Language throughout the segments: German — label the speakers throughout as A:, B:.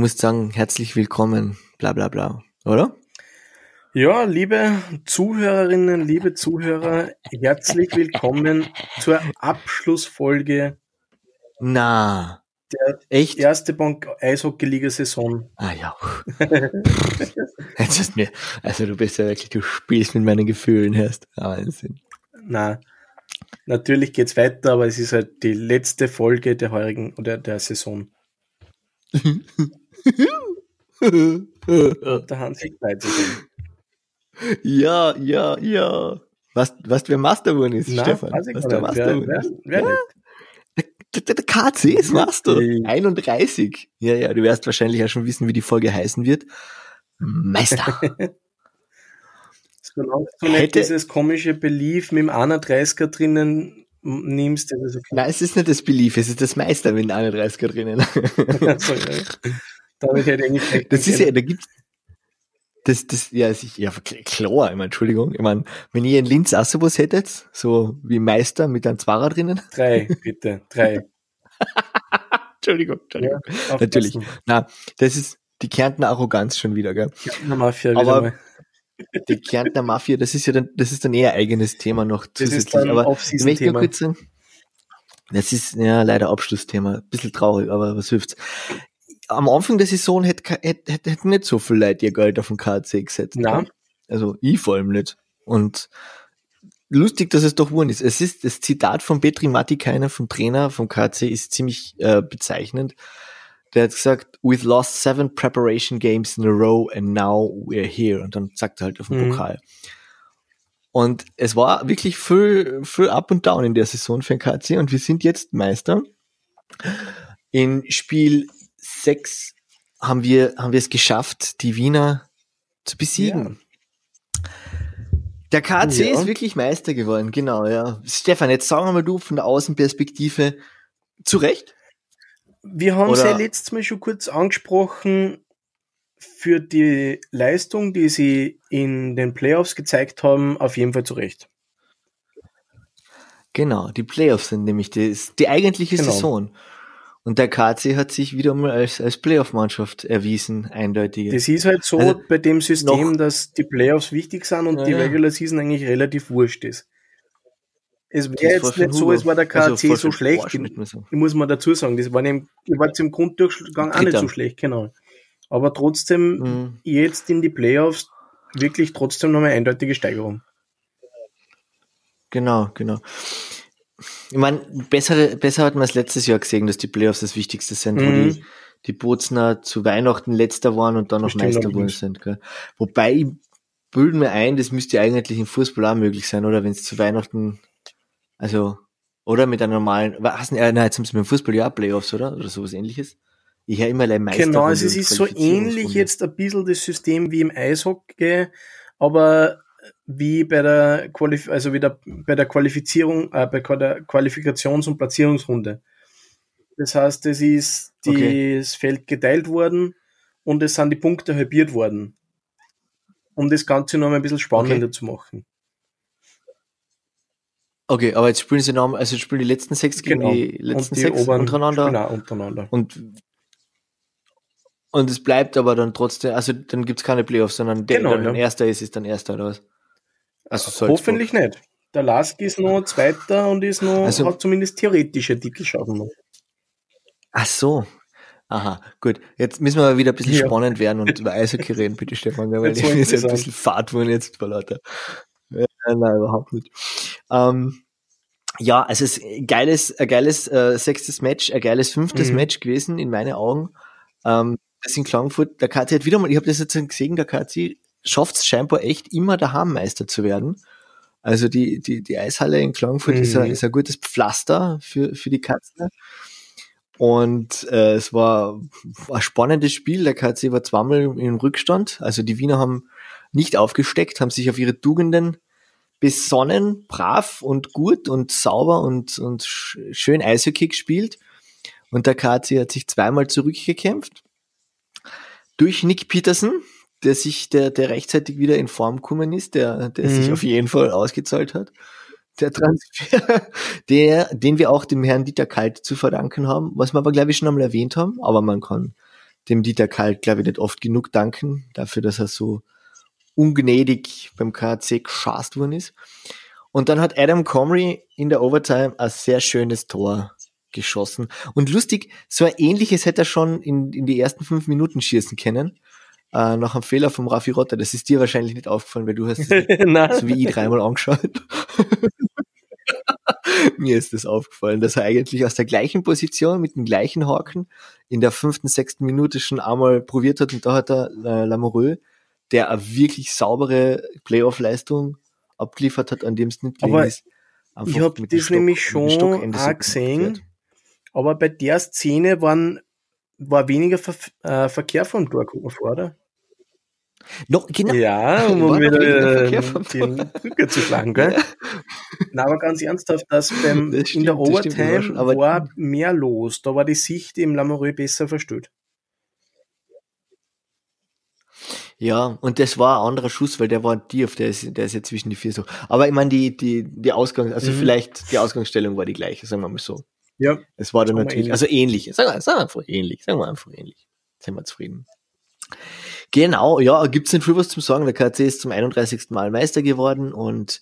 A: du musst sagen, herzlich willkommen, bla bla bla, oder?
B: Ja, liebe Zuhörerinnen, liebe Zuhörer, herzlich willkommen zur Abschlussfolge
A: Na,
B: der
A: echt?
B: erste Bank Eishockey-Liga-Saison.
A: Ah ja. Jetzt ist mir, also du bist ja wirklich, du spielst mit meinen Gefühlen erst. Wahnsinn.
B: Na, natürlich geht's weiter, aber es ist halt die letzte Folge der heurigen oder der Saison. Der Hans weitergehen.
A: ja, ja, ja. Was, was wer Master geworden ist,
B: Na,
A: Stefan? Was
B: gar
A: der
B: nicht.
A: Master
B: Wer,
A: geworden
B: wer,
A: ist?
B: wer
A: Der, der, der KC ist Master.
B: Ja.
A: 31. Ja, ja, du wirst wahrscheinlich ja schon wissen, wie die Folge heißen wird. Meister.
B: Solange du nicht dieses komische Belief mit dem 31er drinnen nimmst, das ist okay.
A: Nein, es ist nicht das Belief, es ist das Meister mit 31er drinnen.
B: Ja. Damit hätte ich recht
A: Das ist ja, da gibt's das, das, ja, ich, ja, klar, ich meine, Entschuldigung, ich meine, wenn ihr in Linz auch sowas hättet, so wie Meister mit einem Zwarer drinnen,
B: Drei, bitte, drei.
A: Entschuldigung, Entschuldigung.
B: Ja,
A: Natürlich. Na, das ist die Kärntner Arroganz schon wieder, gell?
B: Kärntner Mafia
A: Aber
B: mal.
A: Die Kärntner Mafia, das ist ja dann, das ist dann eher eigenes Thema noch
B: Das ist
A: zusätzlich. aber ich möchte nur kurz sagen, das ist ja leider Abschlussthema. Ein bisschen traurig, aber was hilft's? Am Anfang der Saison hätte, hätte, hätte, nicht so viel Leute ihr Geld auf den KC gesetzt. Gell? Also ich vor allem nicht. Und lustig, dass es doch geworden ist. Es ist das Zitat von Petri Matikainen, vom Trainer vom KC, ist ziemlich äh, bezeichnend. Der hat gesagt, we've lost seven preparation games in a row and now we're here. Und dann sagt er halt auf den
B: Mhm.
A: Pokal. Und es war wirklich viel, viel up und down in der Saison für den KC und wir sind jetzt Meister. In Spiel 6 haben wir, haben wir es geschafft, die Wiener zu besiegen. Der KC
B: Ja.
A: ist wirklich Meister geworden, genau, ja. Stefan, jetzt sagen wir mal du von der Außenperspektive zu Recht?
B: Wir haben es ja letztes Mal schon kurz angesprochen, für die Leistung, die sie in den Playoffs gezeigt haben, auf jeden Fall zu Recht.
A: Genau, die Playoffs sind nämlich die, die eigentliche
B: Genau.
A: Saison. Und der KC hat sich wieder mal als, als Playoff-Mannschaft erwiesen, eindeutig.
B: Das ist halt so
A: Also,
B: bei dem System, dass die Playoffs wichtig sind und
A: Ja,
B: die. Regular Season eigentlich relativ wurscht ist. Es wäre jetzt nicht so,
A: Huber.
B: als war der KC
A: Also
B: so schlecht.
A: Sagen.
B: muss man dazu sagen, das war im, war jetzt im Grunddurchgang auch nicht so schlecht, genau. Aber trotzdem
A: Mhm.
B: jetzt in die Playoffs wirklich trotzdem noch eine eindeutige Steigerung.
A: Genau, genau. Ich meine, besser, besser hat man es letztes Jahr gesehen, dass die Playoffs das Wichtigste sind, wo
B: Mhm.
A: die, die Bozner zu Weihnachten letzter waren und dann noch Meister geworden sind. Gell? Wobei, ich bilde mir ein, das müsste ja eigentlich im Fußball auch möglich sein, oder? Wenn es zu Weihnachten, also, oder mit einer normalen, was, äh, nein, jetzt haben sie mit dem Fußball ja Playoffs, oder? Oder sowas ähnliches. Ich höre immer allein Meister.
B: Genau, es ist so ähnlich jetzt ein bisschen das System wie im Eishockey, aber wie bei der Qualif also wieder bei der Qualifizierung, äh, bei der Qualifikations- und Platzierungsrunde. Das heißt, es ist die,
A: Okay.
B: das Feld geteilt worden und es sind die Punkte halbiert worden. Um das Ganze noch ein bisschen spannender
A: Okay.
B: zu machen.
A: Okay, aber jetzt spielen sie noch, also jetzt spielen die letzten sechs gegen
B: Genau.
A: die letzten
B: die
A: sechs
B: oberen
A: untereinander.
B: auch untereinander.
A: Und, und es bleibt aber dann trotzdem, also dann gibt's keine Playoffs, sondern der,
B: Genau,
A: der dann
B: ja.
A: erster ist, ist dann erster oder was? Also Salzburg.
B: Hoffentlich nicht. Der Lask ist noch Zweiter und ist noch,
A: Also-
B: hat zumindest theoretische Titelchancen noch.
A: Ach so. Aha, gut. Jetzt müssen wir aber wieder ein bisschen
B: Ja.
A: spannend werden und über Eishockey reden, bitte Stefan, weil ich jetzt ein bisschen fad worden jetzt vor lauter. Ja, nein, überhaupt nicht. Ähm, ja, also es ist ein geiles, ein geiles äh, sechstes Match, ein geiles fünftes
B: Mhm.
A: Match gewesen in meinen Augen. Ähm, das in Klagenfurt, der KC hat wieder mal, ich habe das jetzt gesehen, der KC schafft es scheinbar echt immer daheim Meister zu werden. Also die, die, die Eishalle in Klagenfurt ist, ein,
B: Mhm.
A: ist ein gutes Pflaster für, für die Katzen. Und äh, es war ein spannendes Spiel. Der KC war zweimal im Rückstand. Also die Wiener haben nicht aufgesteckt, haben sich auf ihre Tugenden besonnen, brav und gut und sauber und, und sch- schön Eishockey gespielt. Und der KC hat sich zweimal zurückgekämpft. Durch Nick Peterson, der sich, der, der rechtzeitig wieder in Form gekommen ist, der, der
B: Mhm.
A: sich auf jeden Fall ausgezahlt hat. Der Transfer, der, den wir auch dem Herrn Dieter Kalt zu verdanken haben, was wir aber, glaube ich, schon einmal erwähnt haben, aber man kann dem Dieter Kalt, glaube ich, nicht oft genug danken, dafür, dass er so ungnädig beim KC geschast worden ist. Und dann hat Adam Comrie in der Overtime ein sehr schönes Tor geschossen. Und lustig, so ein ähnliches hätte er schon in, in die ersten fünf Minuten schießen können. Äh, nach einem Fehler vom Raffi Rotter. Das ist dir wahrscheinlich nicht aufgefallen, weil du hast es so wie ich dreimal angeschaut. Mir ist das aufgefallen, dass er eigentlich aus der gleichen Position mit dem gleichen Haken in der fünften, sechsten Minute schon einmal probiert hat und da hat er äh, Lamoureux, der eine wirklich saubere Playoff-Leistung abgeliefert hat, an dem es nicht
B: gelegen ist. Ich habe das Stock, nämlich schon auch gesehen, aber bei der Szene waren, war weniger Ver äh, Verkehr vom Tor, guck mal vor, oder?
A: Noch, genau.
B: Ja, um wieder äh, den Brücke zu schlagen, gell? Ja. Na, aber ganz ernsthaft, dass beim, das stimmt, in der Overtime schon, war mehr los. Da war die Sicht im Lamoureux besser verstellt.
A: Ja, und das war ein anderer Schuss, weil der war tief, der ist, der ist ja zwischen die vier so. Aber ich meine, die, die, die Ausgang, also mhm. vielleicht die Ausgangsstellung war die gleiche, sagen wir mal so.
B: Ja.
A: Es war dann natürlich, ähnlich. also ähnlich. Sagen wir, sagen wir einfach ähnlich, sagen wir einfach ähnlich. Sind wir zufrieden. Genau, ja, gibt's nicht viel was zum sagen. Der KC ist zum 31. Mal Meister geworden und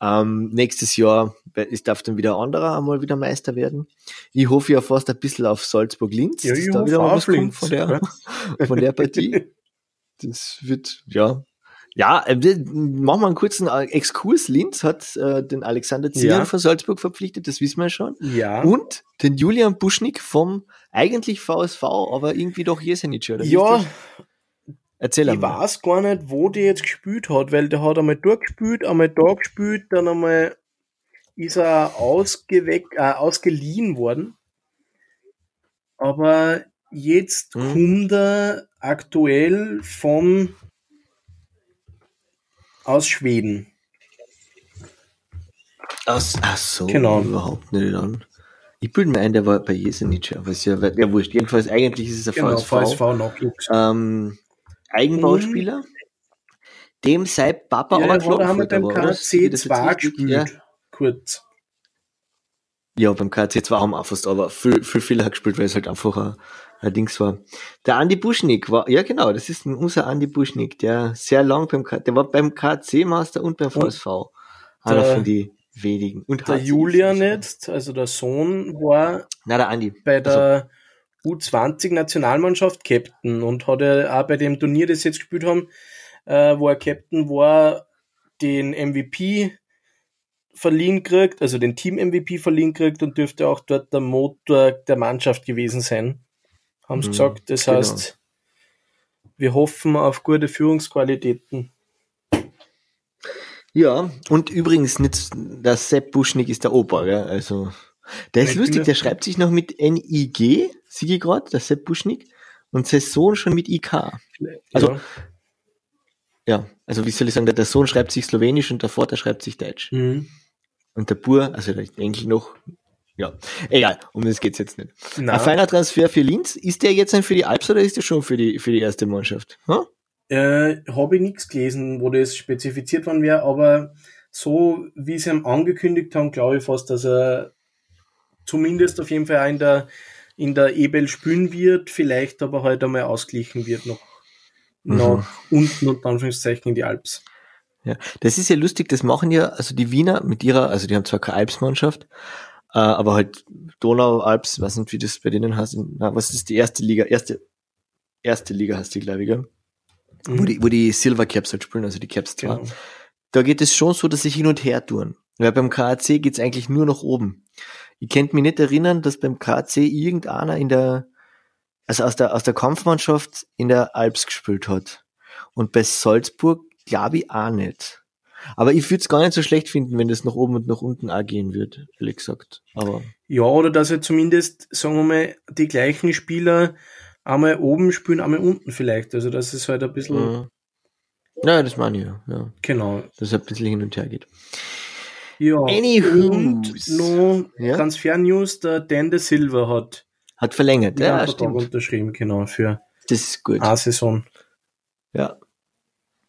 A: ähm, nächstes Jahr ist, darf dann wieder ein anderer einmal wieder Meister werden. Ich hoffe ja fast ein bisschen auf Salzburg-Linz,
B: ja, wieder mal was
A: kommt von der, von der Partie. Das wird, ja. Ja, äh, machen wir einen kurzen äh, Exkurs. Linz hat äh, den Alexander Zier ja. von Salzburg verpflichtet, das wissen wir schon.
B: Ja.
A: Und den Julian Buschnick vom eigentlich VSV, aber irgendwie doch Jesenic, oder?
B: Ja.
A: Erzähl
B: Ich mal. weiß gar nicht, wo der jetzt gespielt hat, weil der hat einmal dort gespielt, einmal da gespielt, dann einmal ist er ausgeweck, äh, ausgeliehen worden. Aber jetzt hm. kommt er aktuell von aus Schweden.
A: Aus, ach so,
B: genau.
A: überhaupt nicht an. Ich bilde mir ein, der war bei Jesenic, aber ist ja, ja wurscht. Jedenfalls, eigentlich ist es ein
B: genau,
A: VSV.
B: VSV Nachwuchs.
A: Ähm, Eigenbauspieler. Mhm. Dem sei Papa
B: ja, aber Klopf haben wir beim KC 2 gespielt. Ja. Kurz.
A: Ja, beim KC 2 haben wir auch fast, aber viel, viel, viel hat gespielt, weil es halt einfach ein, Dings war. Der Andi Buschnick war, ja genau, das ist unser Andi Buschnick, der sehr lang beim KC, der war beim KC Master und beim VSV. Und Einer der, von die wenigen. Und
B: der Julian jetzt, also der Sohn, war
A: Na, der Andi.
B: bei der also, U20-Nationalmannschaft Captain und hat ja auch bei dem Turnier, das sie jetzt gespielt haben, äh, wo er Captain war, den MVP verliehen kriegt, also den Team-MVP verliehen kriegt und dürfte auch dort der Motor der Mannschaft gewesen sein haben sie mhm, gesagt. Das genau. heißt, wir hoffen auf gute Führungsqualitäten.
A: Ja, und übrigens nicht, der Sepp Buschnick ist der Opa, gell? also der ist lustig, der schreibt sich noch mit NIG, siege gerade, der Sepp Buschnick, und sein Sohn schon mit IK. Also, ja. ja, also wie soll ich sagen, der, der Sohn schreibt sich Slowenisch und der Vater schreibt sich Deutsch.
B: Mhm.
A: Und der Bur, also der Enkel noch, ja, egal, um das geht's jetzt nicht. Na. Ein feiner Transfer für Linz, ist der jetzt ein für die Alps oder ist der schon für die, für die erste Mannschaft? Hm?
B: Äh, Habe ich nichts gelesen, wo das spezifiziert worden wäre, aber so wie sie ihm angekündigt haben, glaube ich fast, dass er zumindest auf jeden Fall auch in der, in der Ebel spielen wird, vielleicht aber halt einmal ausgleichen wird noch mhm. nach unten und Anführungszeichen in die Alps.
A: Ja, das ist ja lustig, das machen ja, also die Wiener mit ihrer, also die haben zwar keine Alpsmannschaft, äh, aber halt Donau, Alps, weiß nicht, wie das bei denen heißt. Na, was ist die erste Liga? Erste, erste Liga heißt die, glaube ich, gell? Mhm. Wo, die, wo die Silver Caps halt spielen, also die Caps 2. Genau. Da geht es schon so, dass sie hin und her tun. Weil beim KAC geht's eigentlich nur nach oben. Ich könnt mich nicht erinnern, dass beim KAC irgendeiner in der, also aus der, aus der Kampfmannschaft in der Alps gespielt hat. Und bei Salzburg glaube ich auch nicht. Aber ich würde es gar nicht so schlecht finden, wenn das nach oben und nach unten auch gehen wird, ehrlich gesagt. Aber
B: ja, oder dass er zumindest, sagen wir mal, die gleichen Spieler einmal oben spielen, einmal unten vielleicht. Also dass es halt ein bisschen.
A: Mhm. Ja, das meine ich ja. ja.
B: Genau.
A: Dass es ein bisschen hin und her geht.
B: Ja, Anywho. und noch ja? Transfer-News, der Dan de Silva hat
A: hat verlängert,
B: ja, ja stimmt. unterschrieben, genau, für
A: das ist gut.
B: eine Saison.
A: Ja,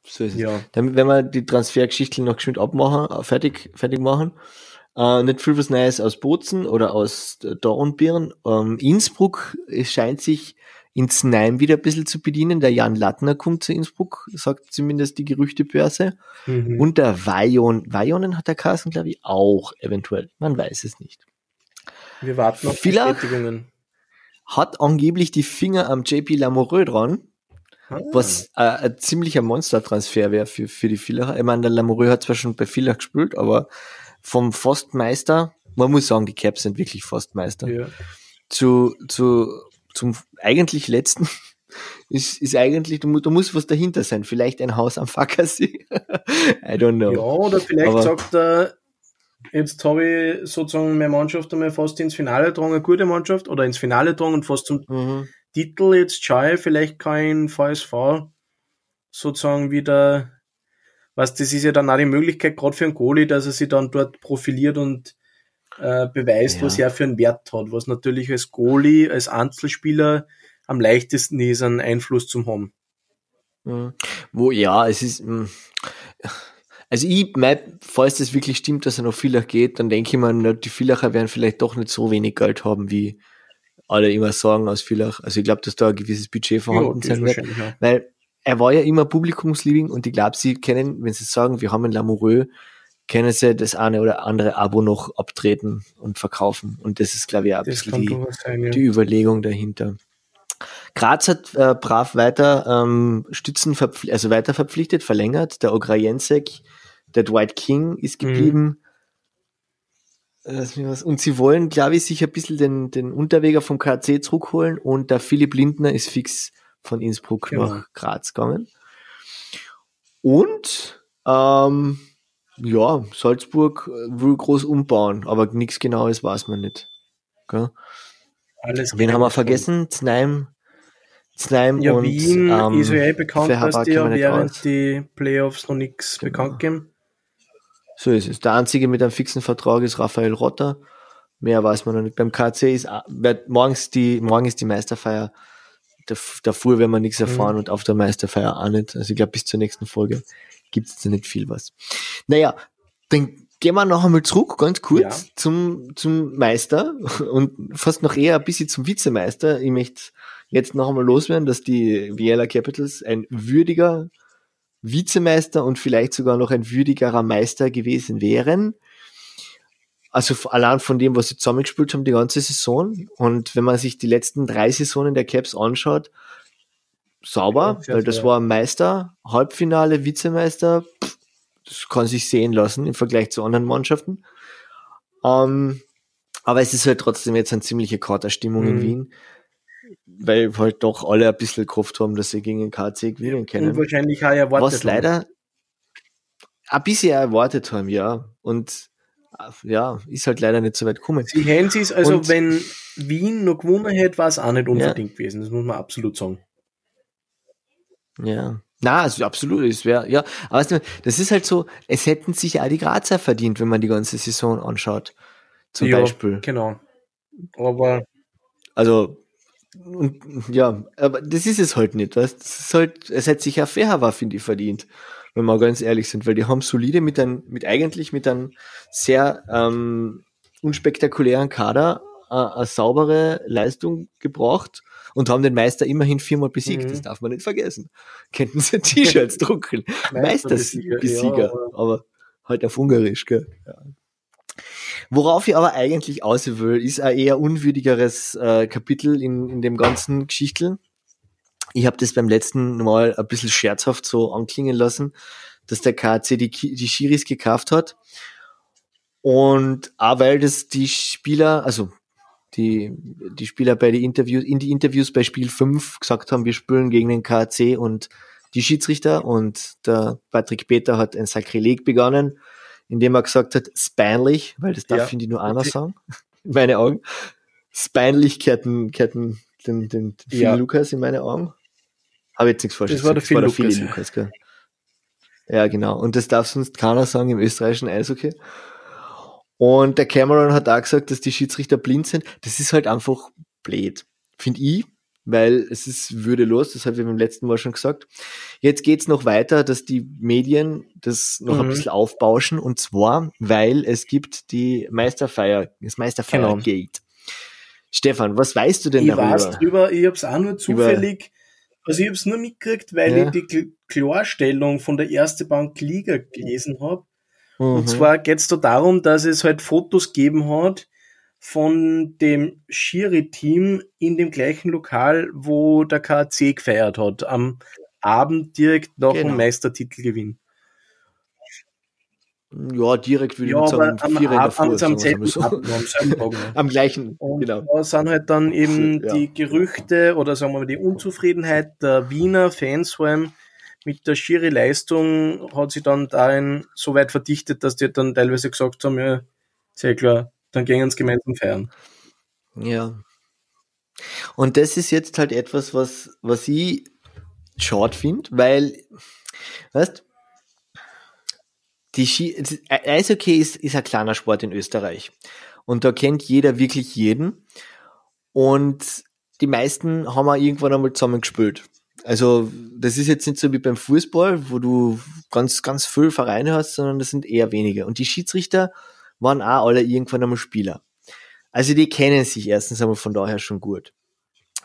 A: so ist es. Ja. Dann, wenn wir die Transfergeschichte noch geschwind abmachen, äh, fertig, fertig machen. Äh, nicht viel was Neues aus Bozen oder aus Dornbirn. Ähm, Innsbruck es scheint sich ins Neim wieder ein bisschen zu bedienen. Der Jan Lattner kommt zu Innsbruck, sagt zumindest die Gerüchtebörse. Mhm. Und der Vajon, Vajonen hat der Carsten, glaube ich, auch eventuell. Man weiß es nicht.
B: Wir warten auf
A: Vielleicht Bestätigungen. Hat angeblich die Finger am JP Lamoureux dran. Ah. Was äh, ein ziemlicher Monstertransfer wäre für, für die Villacher. Ich meine, der Lamoureux hat zwar schon bei Villach gespielt, aber vom Forstmeister, man muss sagen, die Caps sind wirklich Forstmeister, ja. zu, zu, zum eigentlich letzten ist, ist eigentlich, du, du musst was dahinter sein. Vielleicht ein Haus am Fackersee. I don't know.
B: Ja, oder vielleicht aber, sagt er, jetzt habe ich sozusagen meine Mannschaft einmal fast ins Finale getragen, eine gute Mannschaft, oder ins Finale getragen und fast zum mhm. Titel jetzt schaue, vielleicht kein VSV sozusagen wieder, was das ist ja dann auch die Möglichkeit, gerade für einen Goalie, dass er sich dann dort profiliert und äh, beweist, ja. was er für einen Wert hat, was natürlich als Goalie, als Einzelspieler am leichtesten ist, einen Einfluss zu haben.
A: Mhm. Wo, ja, es ist, mh, mm, also ich, mein, falls das wirklich stimmt, dass er noch Villach geht, dann denke ich mir, die Villacher werden vielleicht doch nicht so wenig Geld haben, wie, alle immer sagen aus Villach. Also ich glaube, dass da ein gewisses Budget vorhanden ja, sein wird. Ja. Weil er war ja immer Publikumsliebling und ich glaube, sie kennen, wenn sie sagen, wir haben ein Lamoureux, können sie das eine oder andere Abo noch abtreten und verkaufen. Und das ist, glaube ich, auch ein bisschen die, sein, ja. die Überlegung dahinter. Graz hat äh, brav weiter ähm, Stützen also weiter verpflichtet, verlängert. Der Ograjensek, der Dwight King ist geblieben. Mhm. Und sie wollen, glaube ich, sich ein bisschen den, den Unterweger vom KC zurückholen und der Philipp Lindner ist fix von Innsbruck genau. nach Graz gegangen. Und ähm, ja, Salzburg will groß umbauen, aber nichts Genaues weiß man nicht. Okay? Alles Wen haben wir vergessen? Znaim,
B: Znaim ja, und Wien ähm, ist ja eh bekannt, dass die ja während die Playoffs noch nichts genau. bekannt geben.
A: So ist es. Der einzige mit einem fixen Vertrag ist Raphael Rotter. Mehr weiß man noch nicht. Beim KC ist wird morgens die, morgen ist die Meisterfeier. Davor werden wir nichts erfahren mhm. und auf der Meisterfeier auch nicht. Also ich glaube, bis zur nächsten Folge gibt es nicht viel was. Naja, dann gehen wir noch einmal zurück, ganz kurz, ja. zum, zum Meister und fast noch eher ein bisschen zum Vizemeister. Ich möchte jetzt noch einmal loswerden, dass die Viella Capitals ein würdiger Vizemeister und vielleicht sogar noch ein würdigerer Meister gewesen wären. Also allein von dem, was sie zusammengespielt haben, die ganze Saison. Und wenn man sich die letzten drei Saisonen der Caps anschaut, sauber, weil das war Meister, Halbfinale, Vizemeister, pff, das kann sich sehen lassen im Vergleich zu anderen Mannschaften. Ähm, aber es ist halt trotzdem jetzt eine ziemliche Katerstimmung mhm. in Wien weil halt doch alle ein bisschen gehofft haben, dass sie gegen den KC gewinnen können. Und
B: wahrscheinlich auch erwartet
A: Was haben. leider ein bisschen erwartet haben, ja. Und ja, ist halt leider nicht so weit gekommen.
B: Sie hätten es, also Und, wenn Wien noch gewonnen hätte, war es auch nicht unbedingt ja. gewesen. Das muss man absolut sagen.
A: Ja. Na, also absolut, es wäre, ja, aber das ist halt so, es hätten sich auch die Grazer verdient, wenn man die ganze Saison anschaut. Zum ja, Beispiel.
B: Genau. Aber.
A: Also, und ja, aber das ist es halt nicht, weißt? Das ist halt, es hätte sich ja Fairhawa, finde ich, verdient, wenn wir ganz ehrlich sind, weil die haben solide mit einem, mit eigentlich mit einem sehr ähm, unspektakulären Kader äh, eine saubere Leistung gebracht und haben den Meister immerhin viermal besiegt. Mhm. Das darf man nicht vergessen. Könnten sie T-Shirts drucken. Meisterbesieger, Meister ja, aber halt auf Ungarisch, gell? Ja. Worauf ich aber eigentlich aus will, ist ein eher unwürdigeres äh, Kapitel in, in dem ganzen Geschichtel. Ich habe das beim letzten Mal ein bisschen scherzhaft so anklingen lassen, dass der KC die, die Schiris gekauft hat. Und auch weil das die Spieler, also die, die Spieler bei die Interviews, in die Interviews bei Spiel 5 gesagt haben, wir spielen gegen den KC und die Schiedsrichter und der Patrick Peter hat ein Sakrileg begonnen indem er gesagt hat, speinlich, weil das darf, ja. finde ich, nur einer okay. sagen, in meine Augen. Speinlich kehrten, kehrten den, den, den ja. Phil Lukas in meine Augen. Habe jetzt nichts falsch
B: Das war der Phil Lukas. Phil Lukas
A: gell? Ja, genau. Und das darf sonst keiner sagen im österreichischen Eishockey. Und der Cameron hat auch gesagt, dass die Schiedsrichter blind sind. Das ist halt einfach blöd. Finde ich, weil es ist würdelos, das haben wir beim letzten Mal schon gesagt. Jetzt geht's noch weiter, dass die Medien das noch mhm. ein bisschen aufbauschen und zwar, weil es gibt die Meisterfeier, das Meisterfeiergate. Genau. Stefan, was weißt du denn
B: ich
A: darüber?
B: Ich weiß drüber, ich hab's auch nur zufällig, Über also ich hab's nur mitgekriegt, weil ja. ich die Klarstellung von der Erste Bank Liga gelesen habe. Mhm. Und zwar geht's da darum, dass es halt Fotos geben hat von dem Schiri-Team in dem gleichen Lokal, wo der KAC gefeiert hat, am Abend direkt nach genau. dem Meistertitelgewinn.
A: Ja, direkt würde ich sagen,
B: am, vier Ab, am, am, selben so. Ab,
A: am, am gleichen,
B: und genau. Da sind halt dann eben ja. die Gerüchte oder sagen wir mal die Unzufriedenheit der Wiener Fans vor allem mit der schiere Leistung hat sich dann darin so weit verdichtet, dass die dann teilweise gesagt haben, ja, sehr klar, dann gehen uns gemeinsam feiern.
A: Ja. Und das ist jetzt halt etwas, was, was ich schade finde, weil, weißt die Ski, Eishockey ist, ist ein kleiner Sport in Österreich. Und da kennt jeder wirklich jeden. Und die meisten haben auch irgendwann einmal zusammengespielt. Also, das ist jetzt nicht so wie beim Fußball, wo du ganz, ganz viel Vereine hast, sondern das sind eher wenige. Und die Schiedsrichter waren auch alle irgendwann einmal Spieler. Also, die kennen sich erstens einmal von daher schon gut.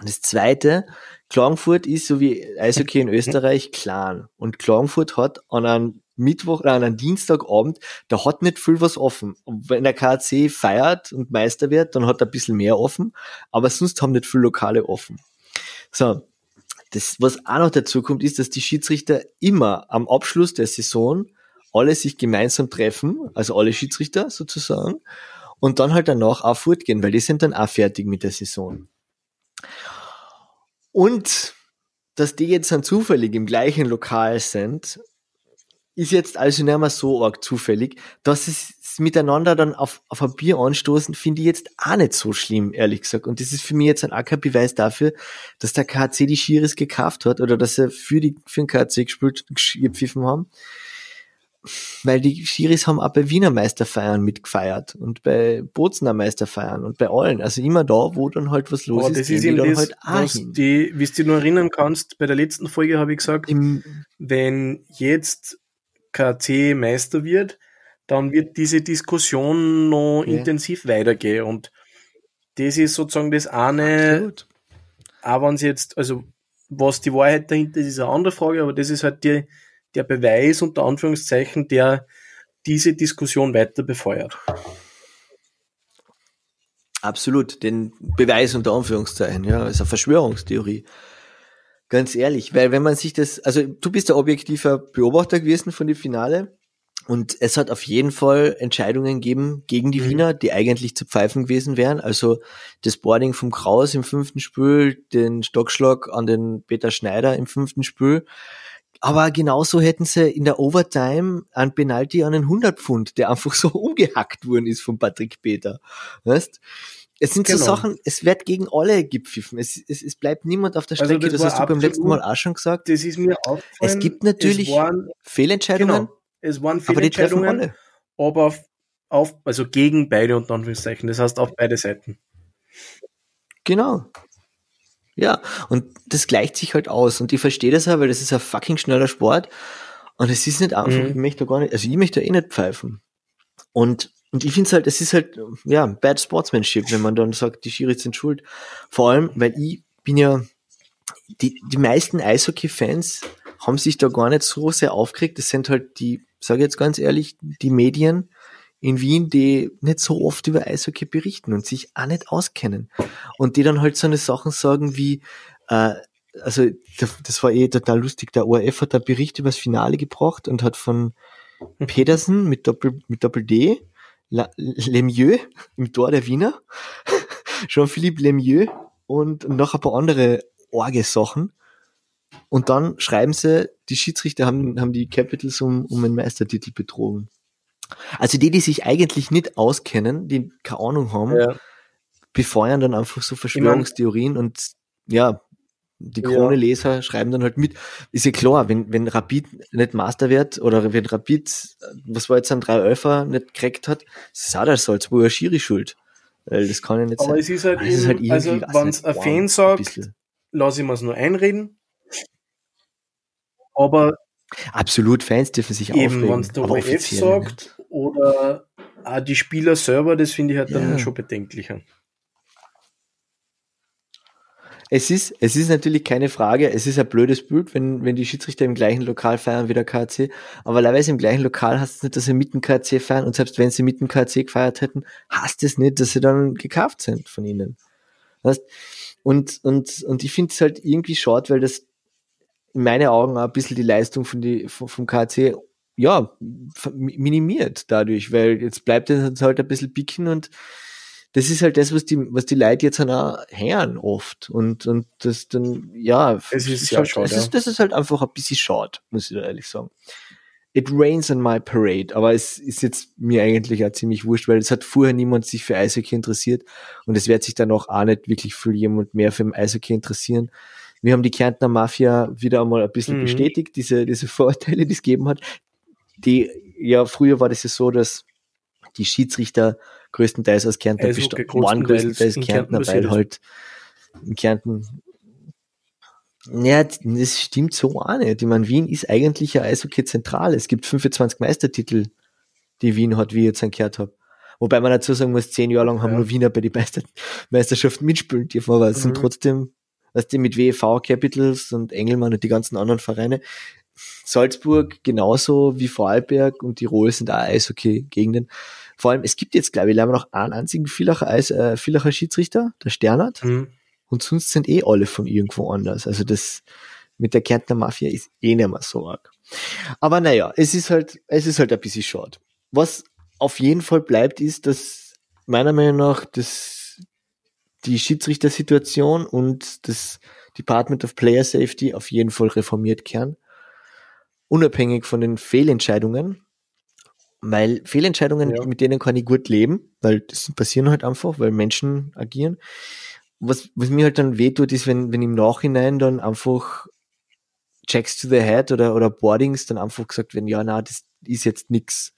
A: Und das zweite, Klagenfurt ist so wie Eishockey in Österreich klein. Und Klagenfurt hat an einem Mittwoch, oder an einem Dienstagabend, da hat nicht viel was offen. Und wenn der KC feiert und Meister wird, dann hat er ein bisschen mehr offen, aber sonst haben nicht viel Lokale offen. So. Das, was auch noch dazu kommt, ist, dass die Schiedsrichter immer am Abschluss der Saison alle sich gemeinsam treffen, also alle Schiedsrichter sozusagen, und dann halt danach auch fortgehen, weil die sind dann auch fertig mit der Saison. Und dass die jetzt dann zufällig im gleichen Lokal sind, ist jetzt also nicht mehr so arg zufällig. Dass es miteinander dann auf, auf ein Bier anstoßen, finde ich jetzt auch nicht so schlimm, ehrlich gesagt. Und das ist für mich jetzt ein AK-Beweis dafür, dass der KC die Schiris gekauft hat oder dass er für, die, für den KC gespielt, gepfiffen haben weil die Schiris haben auch bei Wiener Meisterfeiern mitgefeiert und bei Bozener Meisterfeiern und bei allen. Also immer da, wo dann halt was los
B: Aber ist, das ist eben das, halt was die, wie du dich noch erinnern kannst, bei der letzten Folge habe ich gesagt, Im, wenn jetzt KC Meister wird, dann wird diese Diskussion noch ja. intensiv weitergehen und das ist sozusagen das eine, Absolut. auch wenn es jetzt, also was die Wahrheit dahinter ist, ist eine andere Frage, aber das ist halt die, der Beweis unter Anführungszeichen, der diese Diskussion weiter befeuert.
A: Absolut, den Beweis unter Anführungszeichen, ja, ist eine Verschwörungstheorie. Ganz ehrlich, weil wenn man sich das, also du bist der objektiver Beobachter gewesen von dem Finale und es hat auf jeden Fall Entscheidungen gegeben gegen die mhm. Wiener, die eigentlich zu pfeifen gewesen wären. Also das Boarding vom Kraus im fünften Spiel, den Stockschlag an den Peter Schneider im fünften Spiel. Aber genauso hätten sie in der Overtime einen Penalty an einen 100 Pfund, der einfach so umgehackt worden ist von Patrick Peter. Weißt? Es sind genau. so Sachen, es wird gegen alle gepfiffen. Es, es, es bleibt niemand auf der also Strecke, also das, das hast du beim letzten Mal auch schon gesagt.
B: Das ist mir aufgefallen.
A: Es gibt natürlich es waren, Fehlentscheidungen.
B: Genau, es waren Fehlentscheidungen, aber, die treffen alle. aber auf, auf, also gegen beide und Anführungszeichen. Das heißt auf beide Seiten.
A: Genau. Ja, und das gleicht sich halt aus. Und ich verstehe das weil das ist ein fucking schneller Sport. Und es ist nicht einfach, mhm. ich möchte gar nicht, also ich möchte eh nicht pfeifen. Und, und ich finde es halt, es ist halt, ja, bad sportsmanship, wenn man dann sagt, die Schiris sind schuld. Vor allem, weil ich bin ja, die, die meisten Eishockey-Fans haben sich da gar nicht so sehr aufgeregt. Das sind halt die, sage jetzt ganz ehrlich, die Medien, in Wien, die nicht so oft über Eishockey berichten und sich auch nicht auskennen. Und die dann halt so eine Sachen sagen wie, äh, also das war eh total lustig, der ORF hat einen Bericht über das Finale gebracht und hat von Pedersen mit Doppel, mit Doppel D, La, Lemieux im Tor der Wiener, Jean-Philippe Lemieux und noch ein paar andere Orge-Sachen. Und dann schreiben sie, die Schiedsrichter haben, haben die Capitals um, um einen Meistertitel betrogen. Also die, die sich eigentlich nicht auskennen, die keine Ahnung haben, ja. befeuern dann einfach so Verschwörungstheorien und ja, die Krone-Leser ja. schreiben dann halt mit. Ist ja klar, wenn, wenn Rapid nicht Master wird oder wenn Rapid, was war jetzt ein 3 Öfer nicht gekriegt hat, ist es auch der Salzburger Schiri schuld. Weil das kann ja nicht
B: Aber sein. es ist halt, eben, ist halt also wenn es ein Fan sagt, lass ich mir's nur einreden. Aber
A: Absolut, Fans dürfen sich eben, aufregen.
B: Wenn es der ORF sagt oder auch die Spieler selber, das finde ich halt dann ja. schon bedenklicher.
A: es ist, es ist natürlich keine Frage, es ist ein blödes Bild, wenn, wenn die Schiedsrichter im gleichen Lokal feiern wie der KC, aber leider im gleichen Lokal hast du nicht, dass sie mit dem KC feiern und selbst wenn sie mit dem KC gefeiert hätten, hast es nicht, dass sie dann gekauft sind von ihnen. Weißt? Und, und, und ich finde es halt irgendwie schade, weil das in meinen Augen auch ein bisschen die Leistung von die, vom, vom KC ja, minimiert dadurch, weil jetzt bleibt es halt ein bisschen picken und das ist halt das, was die, was die Leute jetzt auch hören oft. Und, und das dann, ja,
B: es ist,
A: ja
B: halt, schade,
A: es ist, das ist halt einfach ein bisschen schade, muss ich da ehrlich sagen. It rains on my parade, aber es ist jetzt mir eigentlich auch ziemlich wurscht, weil es hat vorher niemand sich für Eishockey interessiert und es wird sich dann auch, auch nicht wirklich für jemand mehr für Eishockey interessieren. Wir haben die Kärntner Mafia wieder einmal ein bisschen mhm. bestätigt, diese, diese Vorteile, die es gegeben hat. Die, ja, früher war das ja so, dass die Schiedsrichter größtenteils aus Kärntner
B: also bestanden, waren
A: größtenteils Kärntner, weil halt in Kärnten ja, das stimmt so auch nicht. Ich meine, Wien ist eigentlich ja Eishockey zentral. Es gibt 25 Meistertitel, die Wien hat, wie ich jetzt gehört habe. Wobei man dazu sagen muss, zehn Jahre lang haben ja. nur Wiener bei den Meister Meisterschaften mitspielen dürfen, aber es mhm. sind trotzdem, weißt du, mit WEV Capitals und Engelmann und die ganzen anderen Vereine. Salzburg genauso wie Vorarlberg und Tirol sind auch Eishockey-Gegenden. Vor allem, es gibt jetzt, glaube ich, leider noch einen einzigen Villacher, Eis, äh, Villacher Schiedsrichter, der Sternert. Mhm. Und sonst sind eh alle von irgendwo anders. Also das mit der Kärntner Mafia ist eh nicht mehr so arg. Aber naja, es ist halt, es ist halt ein bisschen short. Was auf jeden Fall bleibt, ist, dass meiner Meinung nach das, die Schiedsrichtersituation und das Department of Player Safety auf jeden Fall reformiert kehren. Unabhängig von den Fehlentscheidungen, weil Fehlentscheidungen, ja. mit denen kann ich gut leben, weil das passieren halt einfach, weil Menschen agieren. Was, was mir halt dann wehtut, ist, wenn, wenn im Nachhinein dann einfach Checks to the Head oder, oder Boardings dann einfach gesagt werden, ja, na, das ist jetzt nix.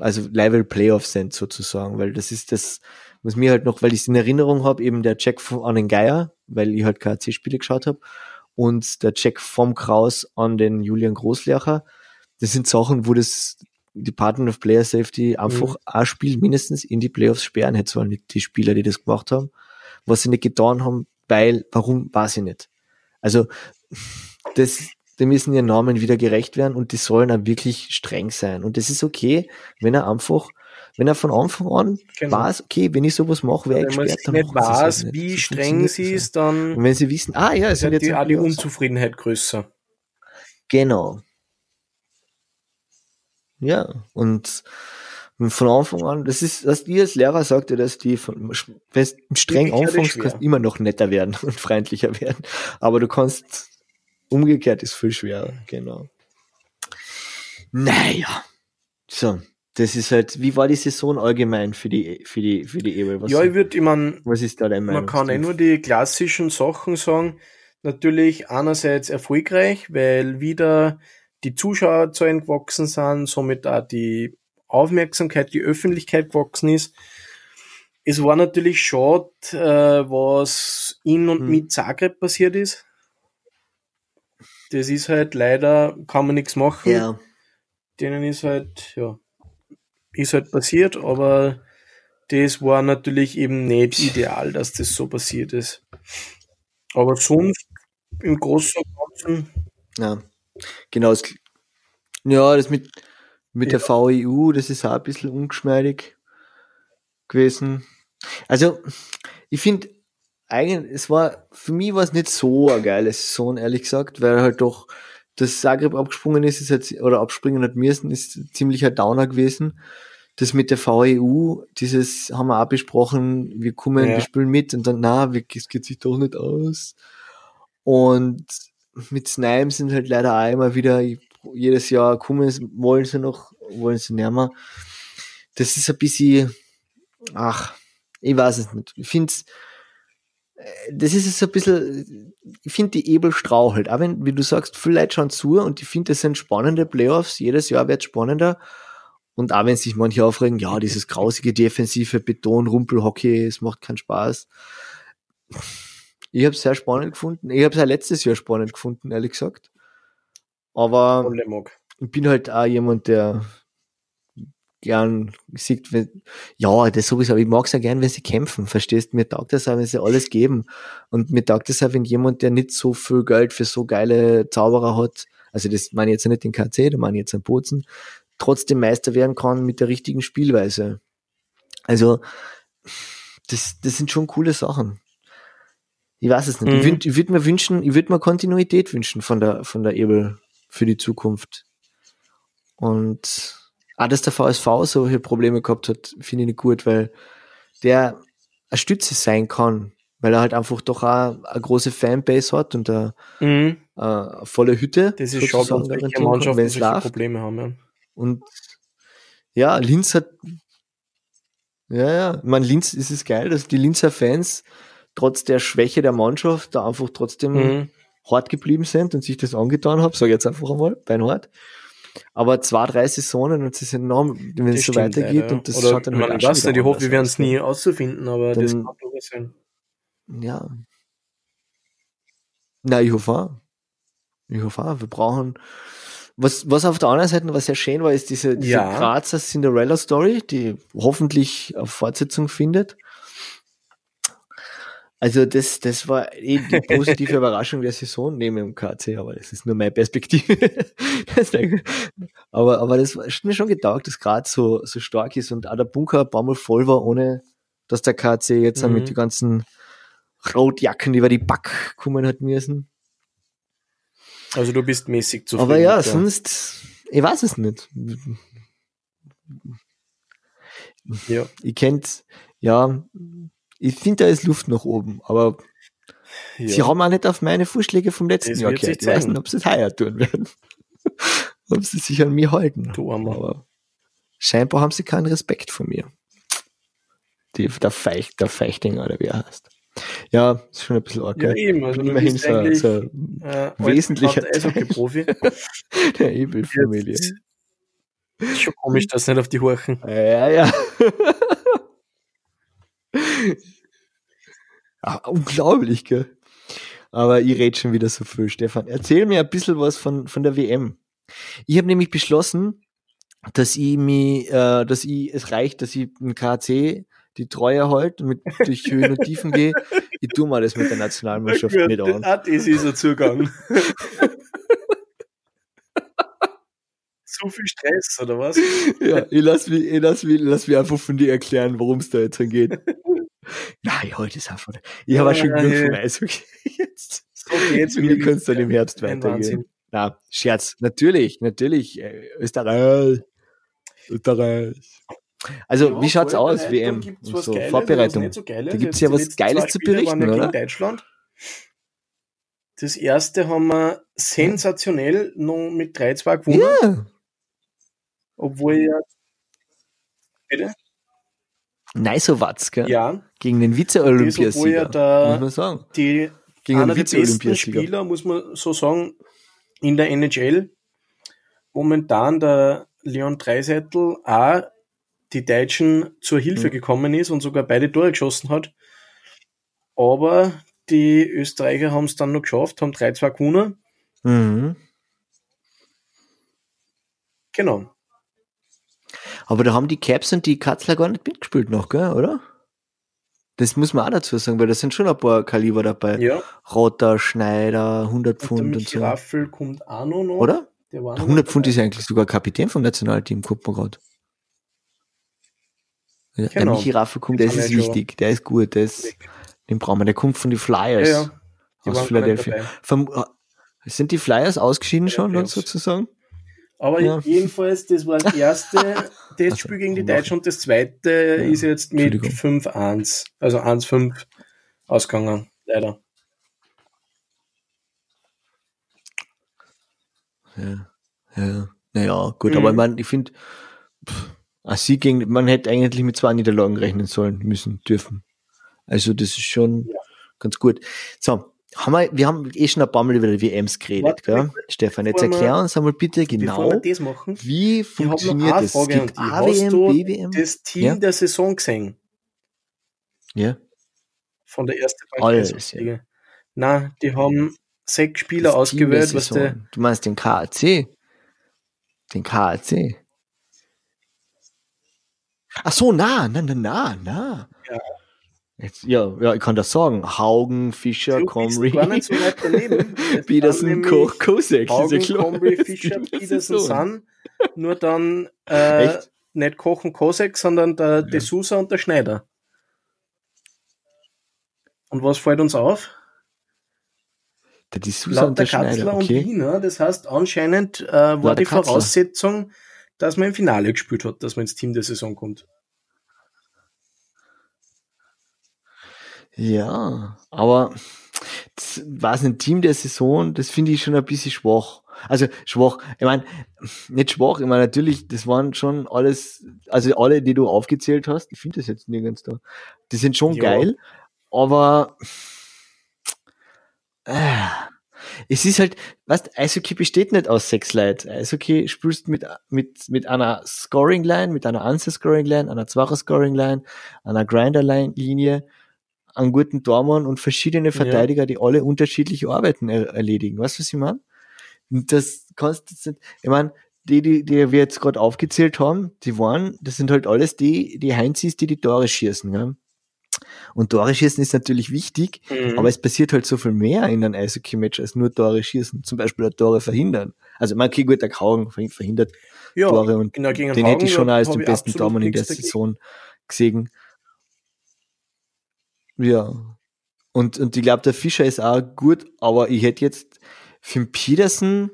A: Also Level Playoffs sind sozusagen, weil das ist das, was mir halt noch, weil ich es in Erinnerung habe, eben der Check von, an den Geier, weil ich halt KC-Spiele geschaut habe, und der Check vom Kraus an den Julian Großlercher. Das sind Sachen, wo das Department of Player Safety einfach mhm. ein Spiel mindestens in die Playoffs sperren hätte sollen, die, die Spieler, die das gemacht haben. Was sie nicht getan haben, weil, warum, weiß ich nicht. Also, das, die müssen ihren Namen wieder gerecht werden und die sollen auch wirklich streng sein. Und das ist okay, wenn er einfach, wenn er von Anfang an genau. weiß, okay, wenn ich sowas mache, wäre ich gesperrt.
B: Wenn man nicht weiß, halt wie streng sie ist, dann.
A: Und wenn sie wissen, ah ja,
B: es sind jetzt die, die Unzufriedenheit größer.
A: Genau. Ja, und von Anfang an, das ist, was ihr als Lehrer sagt, dass die von streng anfängst, kannst immer noch netter werden und freundlicher werden. Aber du kannst, umgekehrt ist viel schwerer, genau. Naja. So. Das ist halt, wie war die Saison allgemein für die, für die, für die Ebel?
B: ja, ich würde, ich mein,
A: was ist da dein
B: Man kann eh nur die klassischen Sachen sagen. Natürlich einerseits erfolgreich, weil wieder die Zuschauerzahlen gewachsen sind, somit auch die Aufmerksamkeit, die Öffentlichkeit gewachsen ist. Es war natürlich schade, äh, was in und hm. mit Zagreb passiert ist. Das ist halt leider, kann man nichts machen. Ja. Denen ist halt, ja, ist halt passiert, aber das war natürlich eben nicht ideal, dass das so passiert ist. Aber sonst im Großen und Ganzen.
A: Ja. Genau, das, ja, das mit, mit ja. der VEU, das ist auch ein bisschen ungeschmeidig gewesen. Also, ich finde, eigentlich, es war, für mich war es nicht so eine geile Saison, ehrlich gesagt, weil halt doch das Zagreb abgesprungen ist, ist halt, oder abspringen hat müssen, ist ziemlich ein Downer gewesen. Das mit der VEU, dieses haben wir auch besprochen, wir kommen, ja. wir spielen mit und dann, na, es geht sich doch nicht aus. Und mit Snime sind halt leider auch immer wieder, jedes Jahr kommen, wollen sie noch, wollen sie nicht mehr. Das ist ein bisschen, ach, ich weiß es nicht. Ich finde das ist so ein bisschen, ich finde die Ebel strauchelt. Auch wenn, wie du sagst, viele Leute schauen zu und ich finde, das sind spannende Playoffs. Jedes Jahr wird spannender. Und auch wenn sich manche aufregen, ja, dieses grausige defensive Beton, Rumpelhockey, es macht keinen Spaß. Ich habe es sehr spannend gefunden. Ich habe es auch letztes Jahr spannend gefunden, ehrlich gesagt. Aber ich bin halt auch jemand, der gern sieht, ja, das sowieso, aber ich mag es ja gern, wenn sie kämpfen, verstehst? Mir taugt das auch, wenn sie alles geben. Und mir taugt das auch, wenn jemand, der nicht so viel Geld für so geile Zauberer hat, also das meine ich jetzt nicht den KC, da meine ich jetzt einen Bozen, trotzdem Meister werden kann mit der richtigen Spielweise. Also, das, das sind schon coole Sachen. Ich weiß es nicht. Mhm. Ich würde ich würd mir wünschen, ich würde mir Kontinuität wünschen von der, von der Ebel für die Zukunft. Und auch, dass der VSV solche Probleme gehabt hat, finde ich nicht gut, weil der eine Stütze sein kann, weil er halt einfach doch auch eine große Fanbase hat und eine, mhm. eine volle Hütte.
B: Das ist schon eine Mannschaft, die solche Probleme haben, ja.
A: Und ja, Linz hat ja, ja, ich meine, Linz ist es geil, dass die Linzer Fans trotz der Schwäche der Mannschaft da einfach trotzdem mhm. hart geblieben sind und sich das angetan haben, sage ich jetzt einfach einmal, beinhart. Aber zwei, drei Saisonen und sie sind noch, wenn es so weitergeht
B: leider.
A: und das
B: Oder, schaut dann halt weiß nicht, ich hoffe, wir werden es nie auszufinden, aber dann, das kann durchaus sein.
A: Ja. Na, ich hoffe auch. Ich hoffe auch. Wir brauchen, was, was auf der anderen Seite was sehr schön war, ist diese, diese ja. Grazer Cinderella Story, die hoffentlich auf Fortsetzung findet. Also das, das war eh die positive Überraschung der Saison neben dem KC, aber das ist nur meine Perspektive. aber, aber das hat mir schon getaugt, dass Graz so, so stark ist und auch der Bunker ein paar Mal voll war, ohne dass der KC jetzt mhm. mit den ganzen Rotjacken über die Back kommen hat müssen.
B: Also du bist mäßig zufrieden.
A: Aber ja, sonst, ich weiß es nicht. Ja. Ich kennt, ja, ich finde, da ist Luft nach oben, aber ja. sie haben auch nicht auf meine Vorschläge vom letzten das Jahr gehört. Ich weiß nicht, ob sie es heuer tun werden. ob sie sich an mir halten.
B: Du aber
A: scheinbar haben sie keinen Respekt vor mir. Die, der, Feich, der Feichtinger oder wie er heißt. Ja, ist schon ein bisschen arg. Ja,
B: eben, also
A: immerhin so, so äh, wesentlicher
B: Eishockey-Profi.
A: der Ebel-Familie.
B: Ist schon komisch, dass nicht auf die horchen.
A: Ja, ja. ah, unglaublich, gell? Aber ich rede schon wieder so viel, Stefan. Erzähl mir ein bisschen was von, von der WM. Ich habe nämlich beschlossen, dass ich mich, äh, dass ich, es reicht, dass ich einen KC die Treue halt mit durch Höhen und Tiefen gehe. Ich tue mal das mit der Nationalmannschaft nicht an.
B: Das ist dieser Zugang. Zu viel Stress, oder was?
A: Ja, ich lass mich, ich lass mich, lass mich einfach von dir erklären, worum es da jetzt geht. Nein, heute ist einfach. Ich habe auch schon genug von Eishockey jetzt. So mir. Wie kannst du dann im Herbst weitergehen? Na, Scherz. Natürlich, natürlich. Äh, Österreich. Österreich. Also, ja, wie schaut's aus, WM? So, Geiles, Vorbereitung. So da gibt's ja was Geiles zu berichten, ja oder?
B: Deutschland. Das erste haben wir sensationell noch mit 3-2 gewonnen. Ja. Obwohl ja.
A: Bitte? Neisowatz, gell?
B: Ja.
A: Gegen den Vize-Olympiasieger,
B: ja muss man sagen. Die, Gegen einer den der besten Spieler, muss man so sagen, in der NHL. Momentan der Leon Dreiseitel auch die Deutschen zur Hilfe mhm. gekommen ist und sogar beide Tore geschossen hat. Aber die Österreicher haben es dann noch geschafft, haben 3-2 gewonnen.
A: Mhm.
B: Genau.
A: Aber da haben die Caps und die Katzler gar nicht mitgespielt noch, gell, oder? Das muss man auch dazu sagen, weil da sind schon ein paar Kaliber dabei.
B: Ja.
A: Rotter, Schneider, 100 Pfund und, und so.
B: Raffel kommt auch noch.
A: Oder? Der 100 Pfund ist ja eigentlich sogar Kapitän vom Nationalteam, guckt man gerade. Ja, genau. Der Michi Raffelkum, der ist wichtig, der ist gut, der ist, den brauchen wir, der kommt von den Flyers ja, aus Philadelphia. Äh, sind die Flyers ausgeschieden schon, sozusagen?
B: Aber ja. jedenfalls, das war das erste Testspiel also, gegen die Deutschen und das zweite ist jetzt mit 5-1, also 1-5 ausgegangen, leider.
A: Ja, ja, naja, gut, mhm. aber ich meine, ich finde, Ah, sie gegen, man hätte eigentlich mit zwei Niederlagen rechnen sollen, müssen, dürfen. Also das ist schon ja. ganz gut. So, haben wir, wir haben eh schon ein paar Mal über die WMs geredet, gell? Stefan, jetzt erklär uns einmal bitte genau,
B: machen,
A: wie funktioniert das? Es
B: gibt AWM, BWM. das Team ja? der Saison gesehen?
A: Ja.
B: Von der ersten
A: Alles, ja.
B: Na, die haben sechs Spieler das ausgewählt, was der.
A: Du meinst den KAC? Den KAC? Ach so, na, na, na, na, na. Ja. Jetzt, ja, ja, ich kann das sagen. Haugen, Fischer, Comrie. Peterson, Koch, Kosek.
B: Haugen, Comrie, Fischer, Peterson, Sun. Nur dann äh, nicht Koch und Kosek, sondern der ja. De Sousa und der Schneider. Und was fällt uns auf?
A: Der De Sousa und der Katzler Schneider. Okay.
B: und Wiener. Das heißt, anscheinend äh, war ja, die. Voraussetzung, dass man im Finale gespielt hat, dass man ins Team der Saison kommt.
A: Ja, aber das war ein Team der Saison, das finde ich schon ein bisschen schwach. Also schwach, ich meine, nicht schwach, ich meine natürlich, das waren schon alles, also alle, die du aufgezählt hast, ich finde das jetzt nirgends da, die sind schon ja. geil, aber äh, es ist halt, was Eishockey besteht nicht aus sechs Leuten. Eishockey spielst mit, mit, mit einer Scoring Line, mit einer Answer Scoring Line, einer Zwacher Scoring Line, einer Grinder Line Linie, einen guten Tormann und verschiedene Verteidiger, ja. die alle unterschiedliche Arbeiten er erledigen. Weißt du, was ich meine? Das kannst du nicht, ich meine, die, die, die wir jetzt gerade aufgezählt haben, die waren, das sind halt alles die, die Heinzis, die die Tore schießen. Ja? Und Tore schießen ist natürlich wichtig, mhm. aber es passiert halt so viel mehr in einem Eishockey-Match als nur Tore schießen. Zum Beispiel Tore verhindern. Also man kriegt gut, der Kaugen verhindert ja, Tore und genau, den Hagen hätte ich schon als den besten Daumen in der. Saison gesehen. Ja. Und, und ich glaube, der Fischer ist auch gut, aber ich hätte jetzt für den Peterson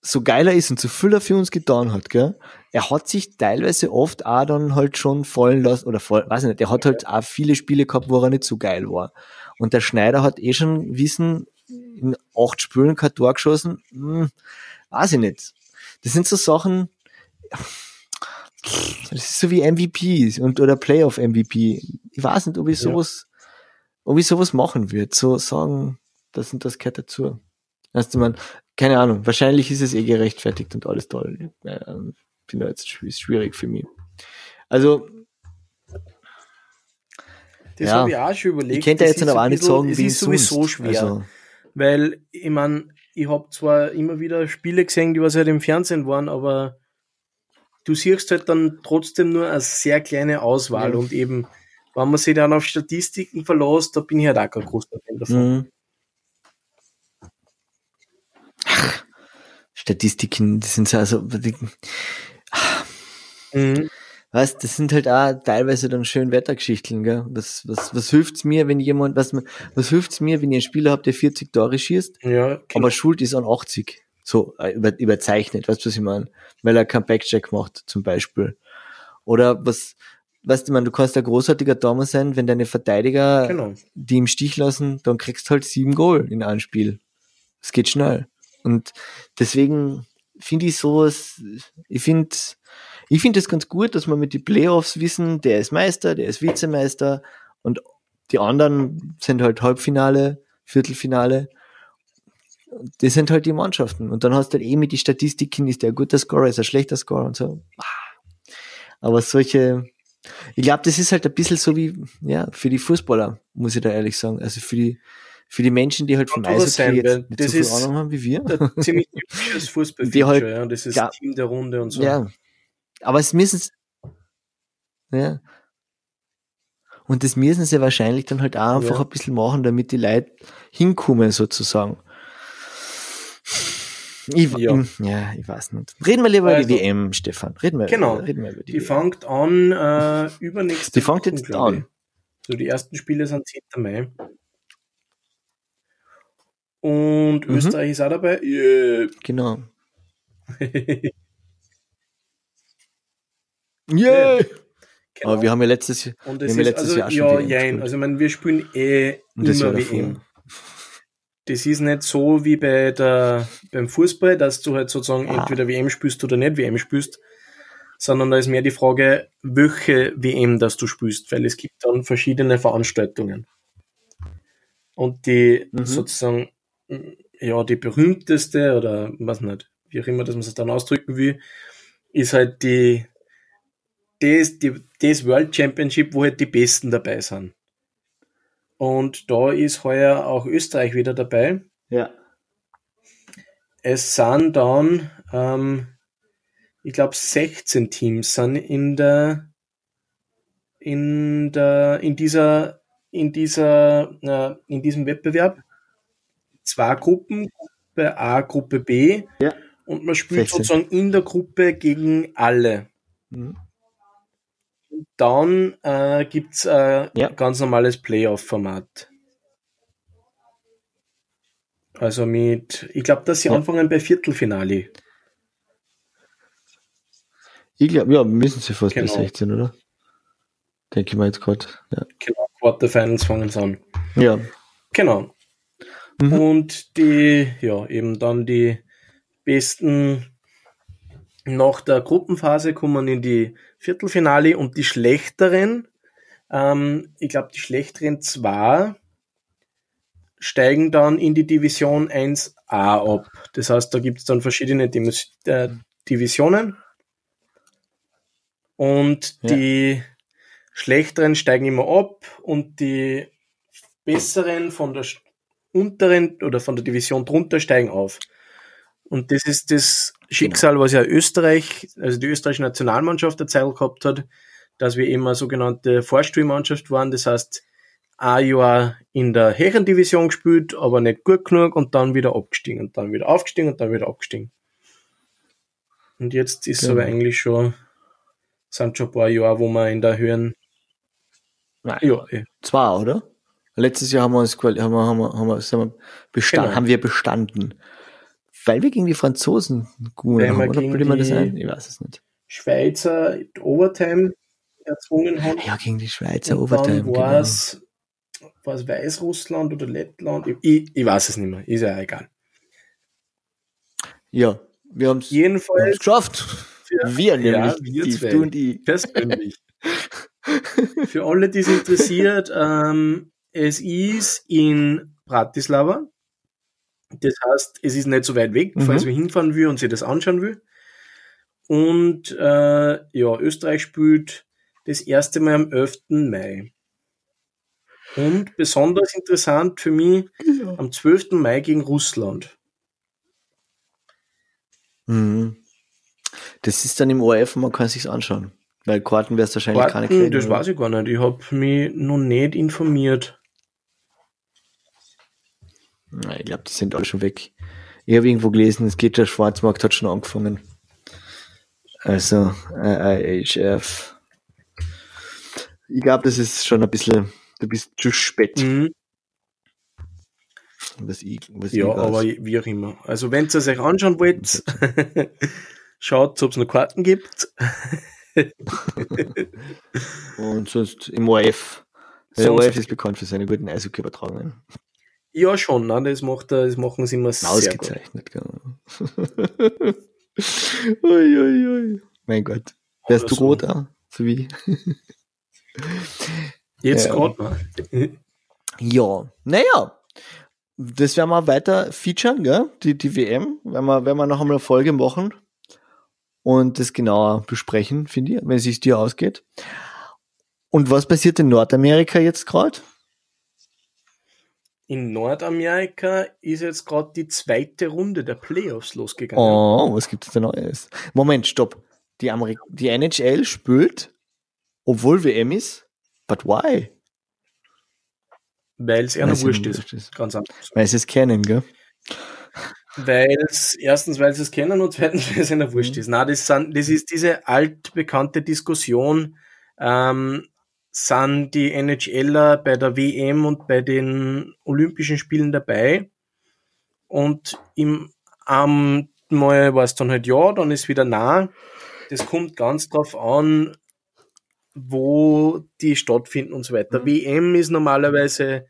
A: so geiler ist und so viel er für uns getan hat, gell? Er hat sich teilweise oft auch dann halt schon fallen lassen, oder voll, weiß ich nicht, er hat halt auch viele Spiele gehabt, wo er nicht so geil war. Und der Schneider hat eh schon wissen, in acht Spielen kein Tor geschossen, hm, weiß ich nicht. Das sind so Sachen, das ist so wie MVP und, oder Playoff MVP. Ich weiß nicht, ob ich sowas, ich sowas machen würde, so sagen, das und das gehört dazu. Du, man, keine Ahnung, wahrscheinlich ist es eh gerechtfertigt und alles toll. Ja, finde jetzt schwierig für mich. Also,
B: das ja, habe ich auch schon überlegt.
A: Ich könnte jetzt aber auch nicht sagen,
B: wie es ist sowieso schwer. Also, weil, ich meine, ich habe zwar immer wieder Spiele gesehen, die was halt im Fernsehen waren, aber du siehst halt dann trotzdem nur eine sehr kleine Auswahl ja. und eben, wenn man sich dann auf Statistiken verlässt, da bin ich halt auch kein großer Fan davon. Mhm.
A: Statistiken, das sind so, also, die, mhm. weißt, das sind halt auch teilweise dann schön Wettergeschichten, gell? Was, was, was hilft's mir, wenn jemand, was, was hilft's mir, wenn ich einen Spieler habe, der 40 Tore schießt,
B: ja, genau.
A: aber schuld ist an 80? So, äh, über, überzeichnet, weißt du, was ich meine? Weil er keinen Backcheck macht, zum Beispiel. Oder was, weißt du, man, du kannst ein großartiger Tormann sein, wenn deine Verteidiger genau. die im Stich lassen, dann kriegst du halt sieben Goal in einem Spiel. Es geht schnell. Und deswegen finde ich sowas, ich finde, ich finde es ganz gut, dass wir mit den Playoffs wissen, der ist Meister, der ist Vizemeister und die anderen sind halt Halbfinale, Viertelfinale. Das sind halt die Mannschaften. Und dann hast du halt eh mit die Statistiken, ist der ein guter Scorer, ist er ein schlechter Scorer und so. Aber solche, ich glaube, das ist halt ein bisschen so wie, ja, für die Fußballer, muss ich da ehrlich sagen. Also für die, für die Menschen, die halt vom Eishockey jetzt nicht
B: das
A: so viel Ahnung haben wie wir.
B: ziemlich typisches Fußballfeature, halt, ja, das ist ja, Team der Runde und so.
A: Ja, aber es müssen ja. Und das müssen sie wahrscheinlich dann halt auch einfach ja. ein bisschen machen, damit die Leute hinkommen, sozusagen. Ich, ja. ja, ich weiß nicht. Reden wir lieber also, über die WM, Stefan. Reden wir,
B: genau.
A: reden wir
B: über die, die fängt an äh, übernächste
A: Die fängt jetzt an.
B: So, die ersten Spiele sind 10. Mai. Und mhm. Österreich ist auch dabei.
A: Yeah. Genau. yeah. Genau. Aber wir haben ja letztes,
B: wir ist, letztes also, Jahr schon Ja, jein. Also, ich meine, wir spielen eh und immer WM. Das ist nicht so wie bei der, beim Fußball, dass du halt sozusagen ah. entweder WM spielst oder nicht WM spielst, sondern da ist mehr die Frage, welche WM das du spielst, weil es gibt dann verschiedene Veranstaltungen. Und die mhm. sozusagen ja, die berühmteste oder was nicht, wie auch immer, dass man es dann ausdrücken will, ist halt die, das, die, das World Championship, wo halt die Besten dabei sind. Und da ist heuer auch Österreich wieder dabei.
A: Ja.
B: Es sind dann, ähm, ich glaube, 16 Teams sind in der in der, in dieser, in dieser, äh, in diesem Wettbewerb. Zwei Gruppen, Gruppe A, Gruppe B.
A: Ja.
B: Und man spielt 16. sozusagen in der Gruppe gegen alle.
A: Mhm.
B: Dann äh, gibt es äh, ja. ganz normales Playoff-Format. Also mit, ich glaube, dass sie ja. anfangen bei Viertelfinale.
A: Ich glaube, ja, müssen sie fast genau. bis 16, oder? Denke ich mal jetzt gerade. Ja.
B: Genau, Quarterfinals fangen sie an.
A: Ja.
B: Genau. Mhm. Und die, ja, eben dann die besten nach der Gruppenphase kommen in die Viertelfinale und die schlechteren, ähm, ich glaube, die schlechteren zwei steigen dann in die Division 1a ab. Das heißt, da gibt es dann verschiedene Dimis äh, Divisionen und ja. die schlechteren steigen immer ab und die besseren von der unteren oder von der Division drunter steigen auf. Und das ist das Schicksal, genau. was ja Österreich, also die österreichische Nationalmannschaft der Zeit gehabt hat, dass wir immer sogenannte Vorspielmannschaft waren. Das heißt, ein Jahr in der Herrendivision gespielt, aber nicht gut genug und dann wieder abgestiegen und dann wieder aufgestiegen und dann wieder abgestiegen. Und jetzt ist genau. es aber eigentlich schon sind schon ein paar Jahre, wo wir in der Höhen.
A: Nein, ja, eh. Zwei, oder? Letztes Jahr haben wir uns haben wir, haben wir, haben wir, wir bestanden, genau. haben wir bestanden. Weil wir gegen die Franzosen
B: gut haben, oder bildet man das ein? Ich weiß es nicht. Schweizer Overtime erzwungen haben.
A: Ja, gegen die Schweizer und Overtime.
B: Dann war es genau. Weißrussland oder Lettland? Ich, ich, weiß es nicht mehr, ist ja egal.
A: Ja, wir haben es geschafft.
B: Für, wir nämlich, ja, wir zwei, du und ich. Persönlich. Für alle, die es interessiert, ähm, es ist in Bratislava. Das heißt, es ist nicht so weit weg, mhm. falls wir hinfahren will und sich das anschauen will. Und äh, ja, Österreich spielt das erste Mal am 11. Mai. Und besonders interessant für mich ja. am 12. Mai gegen Russland.
A: Mhm. Das ist dann im ORF und man kann sich's anschauen. Weil Karten wirst wahrscheinlich
B: Karten, keine kriegen. Das weiß ich gar nicht. Ich habe mich noch nicht informiert.
A: Na, ich glaube, die sind alle schon weg. Ich habe irgendwo gelesen, es geht der Schwarzmarkt hat schon angefangen. Also, IHF. Ich glaube, das ist schon ein bisschen, du bist zu spät. Mhm.
B: Was ich, was ja, aber wie auch immer. Also, wenn ihr es euch anschauen wollt, Schaut, ob es noch Karten gibt.
A: Und sonst im ORF. Der ORF ist bekannt für seine guten Eishockey-Übertragungen.
B: Ja, schon, ne? das, macht, das machen sie immer
A: sehr Ausgezeichnet, gut. genau. ui, ui, ui. Mein Gott. Wärst Oder du rot da? So wie?
B: Jetzt ja. gerade mal.
A: ja, naja. Das werden wir weiter featuren, gell? Die, die WM. Wenn wir, wenn wir noch einmal eine Folge machen und das genauer besprechen, finde ich, wenn es sich dir ausgeht. Und was passiert in Nordamerika jetzt gerade?
B: In Nordamerika ist jetzt gerade die zweite Runde der Playoffs losgegangen.
A: Oh, was gibt es da Neues? Moment, stopp. Die, Amerik die NHL spielt, obwohl WM ist, but why?
B: Weil es eher noch wurscht ist. ist.
A: Ganz anders. Weil sie es kennen, gell?
B: Weil es, erstens, weil sie es kennen und zweitens, weil es ihnen wurscht mhm. ist. Na, das, sind, das ist diese altbekannte Diskussion, ähm, sind die NHLer bei der WM und bei den Olympischen Spielen dabei. Und im am Mal war es dann halt ja, dann ist wieder nah. Das kommt ganz drauf an, wo die stattfinden und so weiter. Mhm. WM ist normalerweise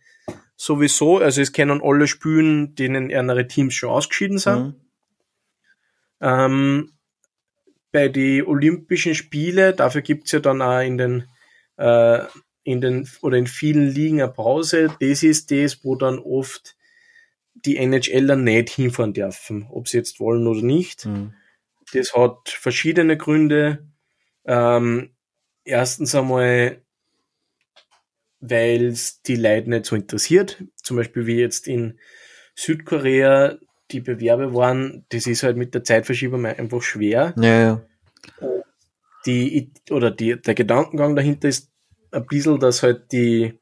B: sowieso, also es können alle spielen, denen andere Teams schon ausgeschieden sind. Mhm. Ähm, bei den Olympischen Spiele, dafür gibt's ja dann auch in den, äh, in den oder in vielen Ligen eine Pause. Das ist das, wo dann oft die NHLer nicht hinfahren dürfen, ob sie jetzt wollen oder nicht. Mhm. Das hat verschiedene Gründe. Ähm, erstens einmal weil es die Leute nicht so interessiert. Zum Beispiel wie jetzt in Südkorea die Bewerbe waren, das ist halt mit der Zeitverschiebung einfach schwer.
A: Ja, ja.
B: Die, oder die, der Gedankengang dahinter ist, ein bisschen, dass halt die,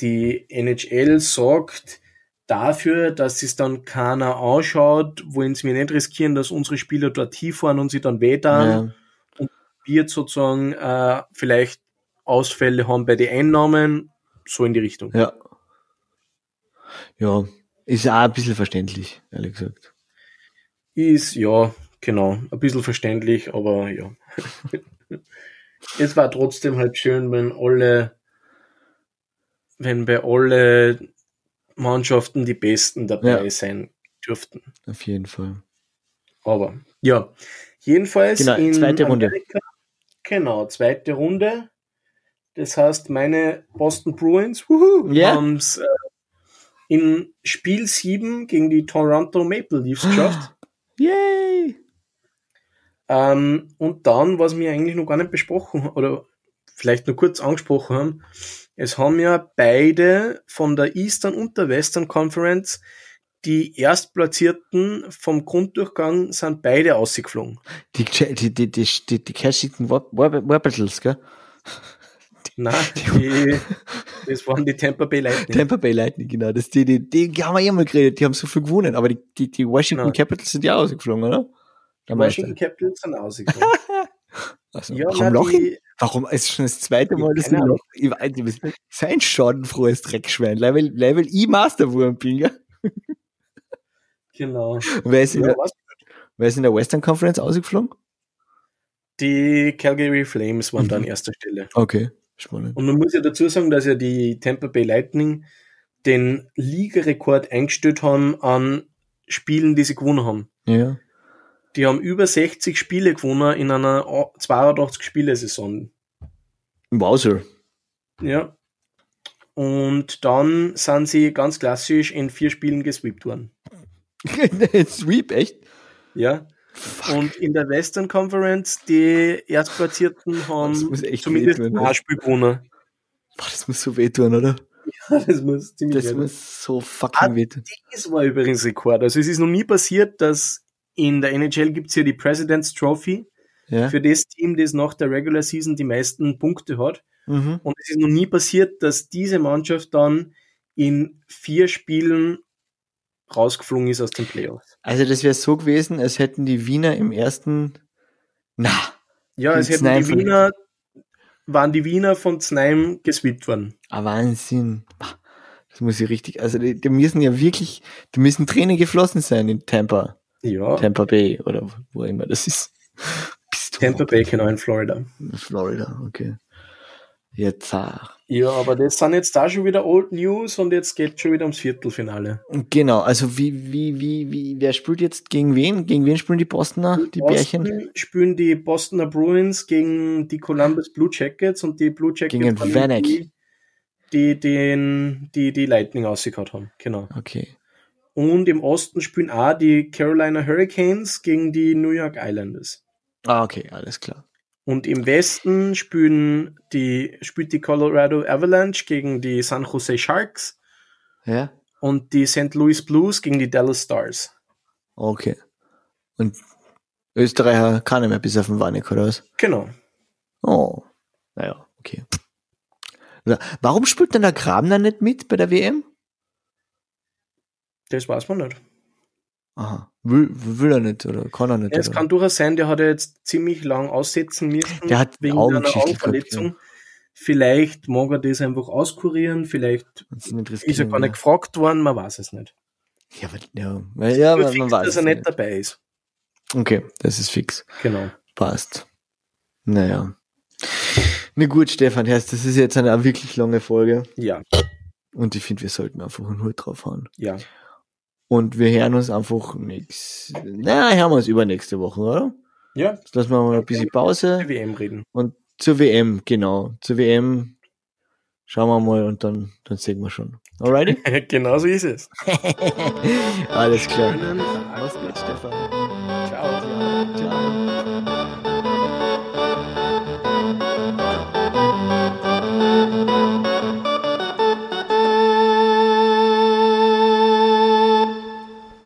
B: die NHL sagt, dafür, dass es dann keiner anschaut, wollen sie mir nicht riskieren, dass unsere Spieler dort hinfahren und sie dann wehtern ja. und wir sozusagen äh, vielleicht Ausfälle haben bei den Einnahmen, so in die Richtung.
A: Ja. Ja, ist auch ein bisschen verständlich, ehrlich gesagt.
B: Ist, ja, genau, ein bisschen verständlich, aber ja. es war trotzdem halt schön, wenn alle, wenn bei alle Mannschaften die Besten dabei ja. sein dürften.
A: Auf jeden Fall.
B: Aber ja, jedenfalls
A: genau, in zweite Runde.
B: genau, zweite Runde. Das heißt, meine Boston Bruins yeah. haben es äh, in Spiel 7 gegen die Toronto Maple Leafs geschafft.
A: Yay!
B: Ähm, und dann, was wir eigentlich noch gar nicht besprochen oder vielleicht nur kurz angesprochen haben, es haben ja beide von der Eastern und der Western Conference die Erstplatzierten vom Grunddurchgang sind beide ausgeflogen.
A: Die, die, die, die, die, die Cashington Warbitals, gell?
B: Nein, die, das waren die Tampa Bay Lightning.
A: Tampa Bay Lightning, genau. Das, die, die, die, haben wir mal geredet, die haben so viel gewonnen, aber die, die, die Washington. Capitals sind ja ausgeflogen, oder?
B: Die Washington Capitals sind ausgeflogen.
A: also, ja, warum Loch? Warum ist schon das zweite Mal, dass Loch? Ich weiß nicht, sein schadenfrohes Dreckschwein, weil, weil ich Masterwurm bin, ja?
B: Genau.
A: wer ist, in ja, der, wer ist in der Western Conference ausgeflogen?
B: Die Calgary Flames waren mhm. da an erster Stelle.
A: Okay. Spannend.
B: Und man muss ja dazu sagen, dass ja die Tampa Bay Lightning den Ligarekord eingestellt haben an Spielen, die sie gewonnen haben.
A: Ja.
B: Die haben über 60 Spiele gewonnen in einer 82 Spiele-Saison.
A: Wowser.
B: Ja. Und dann sind sie ganz klassisch in vier Spielen gesweept worden.
A: Sweep, echt?
B: Ja. Fuck. Und in der Western Conference, die Erstplatzierten haben zumindest ein Spiel gewonnen.
A: Boah, das muss so wehtun, oder?
B: Ja, das muss ziemlich
A: Das muss so fucking ah, wehtun.
B: Das war übrigens Rekord. Also es ist noch nie passiert, dass in der NHL gibt's ja die President's Trophy ja. für das Team, das nach der Regular Season die meisten Punkte hat. Mhm. Und es ist noch nie passiert, dass diese Mannschaft dann in vier Spielen rausgeflogen ist aus den Playoffs.
A: Also das wäre so gewesen, als hätten die Wiener im ersten, na,
B: ja, als hätten Znaim die Wiener, waren die Wiener von Znaim gesweept worden.
A: Ah, Wahnsinn. Das muss ich richtig, also die, die müssen ja wirklich, die müssen Tränen geflossen sein in Tampa.
B: Ja.
A: Tampa Bay oder wo immer das ist.
B: Tampa Bay, genau, in Florida.
A: Florida, okay. Jetzt auch.
B: Ja, aber das sind jetzt da schon wieder Old News und jetzt geht schon wieder ums Viertelfinale.
A: Genau, also wie, wie, wie, wie, wer spielt jetzt gegen wen? Gegen wen spielen die Bostoner, die, die Boston Bärchen?
B: spielen die Bostoner Bruins gegen die Columbus Blue Jackets und die Blue Jackets
A: gegen Vanek.
B: Die, die, den, die, die Lightning ausgekaut haben, genau.
A: Okay.
B: Und im Osten spielen auch die Carolina Hurricanes gegen die New York Islanders.
A: Ah, okay, alles klar.
B: Und im Westen spielen die, spielt die Colorado Avalanche gegen die San Jose Sharks.
A: Ja.
B: Und die St. Louis Blues gegen die Dallas Stars.
A: Okay. Und Österreicher kann nicht mehr bis auf den Wannik, oder was?
B: Genau.
A: Oh. Naja, okay. Warum spielt denn der Grabner nicht mit bei der WM?
B: Das weiß man nicht.
A: Aha. Will, will er nicht oder kann er nicht?
B: es
A: oder?
B: kann durchaus sein, der hat ja jetzt ziemlich lang aussetzen müssen.
A: Der hat
B: wegen einer Augenverletzung. Ja. Vielleicht mag er das einfach auskurieren, vielleicht ist er gar nicht gefragt worden, man weiß es nicht.
A: Ja, aber, ja, ja man, man weiß
B: dass er nicht, nicht dabei ist.
A: Okay, das ist fix.
B: Genau.
A: Passt. Naja. Na gut, Stefan Herst, das ist jetzt eine wirklich lange Folge.
B: Ja.
A: Und ich finde, wir sollten einfach einen Hut drauf hauen.
B: Ja.
A: Und wir hören uns einfach nix. Na, hören wir uns übernächste Woche, oder?
B: Ja.
A: Jetzt lassen wir mal ein bisschen Pause.
B: Zur WM reden.
A: Und zur WM, genau. Zur WM schauen wir mal und dann, dann sehen wir schon. Alrighty?
B: genau so ist es.
A: Alles klar. Mach's gut, Stefan.
B: Ciao. Ciao.